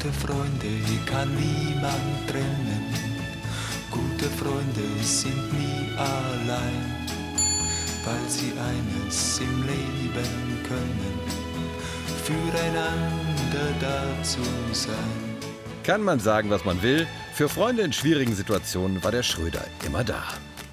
Gute Freunde kann niemand trennen. Gute Freunde sind nie allein, weil sie eines im Leben können, füreinander da zu sein. Kann man sagen, was man will, für Freunde in schwierigen Situationen war der Schröder immer da.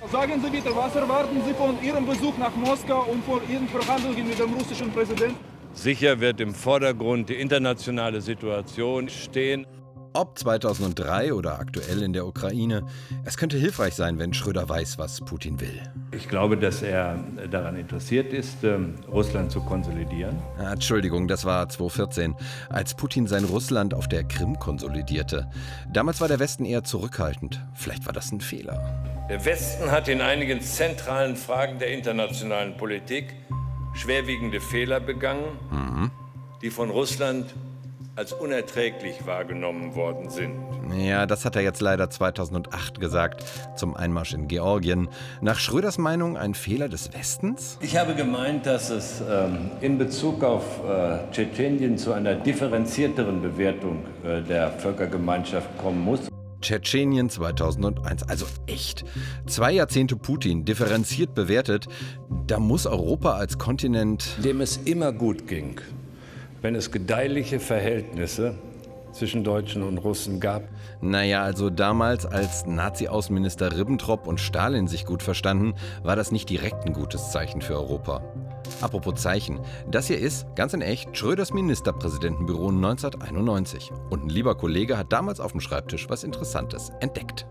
Sagen Sie bitte, was erwarten Sie von Ihrem Besuch nach Moskau und von Ihren Verhandlungen mit dem russischen Präsidenten? Sicher wird im Vordergrund die internationale Situation stehen. Ob 2003 oder aktuell in der Ukraine, es könnte hilfreich sein, wenn Schröder weiß, was Putin will. Ich glaube, dass er daran interessiert ist, ähm, Russland zu konsolidieren. Ah, Entschuldigung, das war 2014, als Putin sein Russland auf der Krim konsolidierte. Damals war der Westen eher zurückhaltend. Vielleicht war das ein Fehler. Der Westen hat in einigen zentralen Fragen der internationalen Politik schwerwiegende Fehler begangen, mhm. die von Russland als unerträglich wahrgenommen worden sind. Ja, das hat er jetzt leider 2008 gesagt, zum Einmarsch in Georgien. Nach Schröders Meinung ein Fehler des Westens? Ich habe gemeint, dass es ähm, in Bezug auf äh, Tschetschenien zu einer differenzierteren Bewertung äh, der Völkergemeinschaft kommen muss. Tschetschenien 2001. Also echt. Zwei Jahrzehnte Putin, differenziert bewertet. Da muss Europa als Kontinent. Dem es immer gut ging, wenn es gedeihliche Verhältnisse zwischen Deutschen und Russen gab? Naja, also damals, als Nazi-Außenminister Ribbentrop und Stalin sich gut verstanden, war das nicht direkt ein gutes Zeichen für Europa. Apropos Zeichen, das hier ist, ganz in echt, Schröders Ministerpräsidentenbüro 1991. Und ein lieber Kollege hat damals auf dem Schreibtisch was Interessantes entdeckt.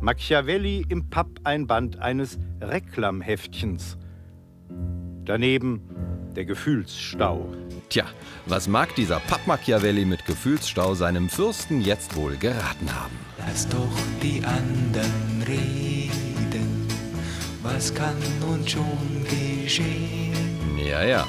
Machiavelli im Pappeinband eines Reklamheftchens. Daneben der Gefühlsstau. Tja, was mag dieser Papp-Machiavelli mit Gefühlsstau seinem Fürsten jetzt wohl geraten haben? Lass doch die anderen reden, was kann nun schon geschehen? Ja, ja.